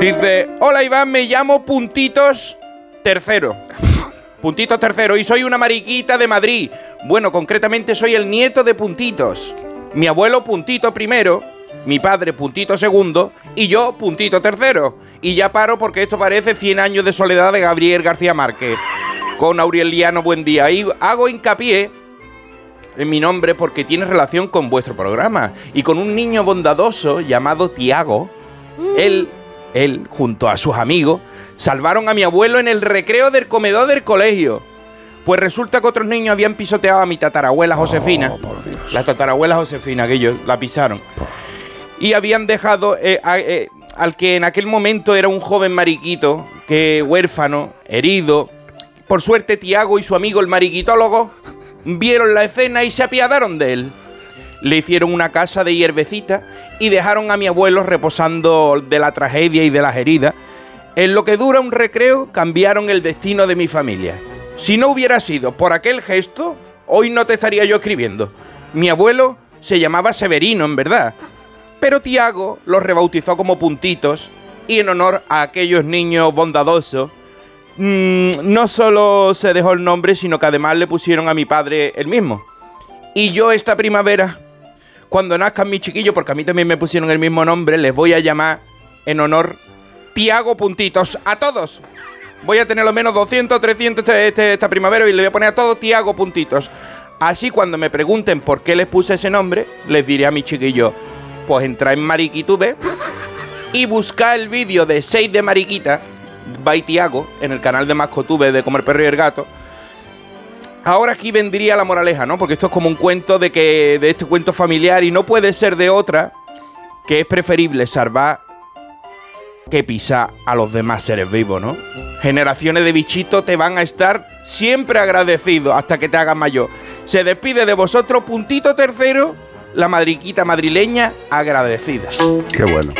Dice, hola Iván, me llamo Puntitos Tercero. Puntitos Tercero y soy una mariquita de Madrid. Bueno, concretamente soy el nieto de Puntitos. Mi abuelo Puntito primero, mi padre Puntito segundo y yo Puntito tercero. Y ya paro porque esto parece 100 años de soledad de Gabriel García Márquez. Con Aureliano Buen Día. Y hago hincapié en mi nombre porque tiene relación con vuestro programa y con un niño bondadoso llamado Tiago. Él, él, junto a sus amigos, salvaron a mi abuelo en el recreo del comedor del colegio. Pues resulta que otros niños habían pisoteado a mi tatarabuela Josefina. La tatarabuela Josefina, que ellos la pisaron. Y habían dejado eh, a- eh, al que en aquel momento era un joven mariquito, que huérfano, herido. Por suerte, Tiago y su amigo el mariquitólogo vieron la escena y se apiadaron de él. Le hicieron una casa de hierbecita y dejaron a mi abuelo reposando de la tragedia y de las heridas. En lo que dura un recreo, cambiaron el destino de mi familia. Si no hubiera sido por aquel gesto, hoy no te estaría yo escribiendo. Mi abuelo se llamaba Severino, en verdad. Pero Tiago los rebautizó como puntitos y en honor a aquellos niños bondadosos, mm, no solo se dejó el nombre, sino que además le pusieron a mi padre el mismo. Y yo esta primavera, cuando nazcan mis chiquillos, porque a mí también me pusieron el mismo nombre, les voy a llamar en honor Tiago Puntitos a todos. Voy a tener lo menos 200, 300 este- este- esta primavera y le voy a poner a todos Tiago Puntitos. Así cuando me pregunten por qué les puse ese nombre, les diré a mis chiquillos, pues entra en Mariquitube y busca el vídeo de 6 de Mariquita, by Tiago, en el canal de Mascotube de Comer Perro y el Gato. Ahora aquí vendría la moraleja, ¿no? Porque esto es como un cuento de que de este cuento familiar y no puede ser de otra que es preferible salvar que pisar a los demás seres vivos, ¿no? Generaciones de bichitos te van a estar siempre agradecidos hasta que te hagan mayor. Se despide de vosotros, puntito tercero, la madriquita madrileña agradecida. Qué bueno.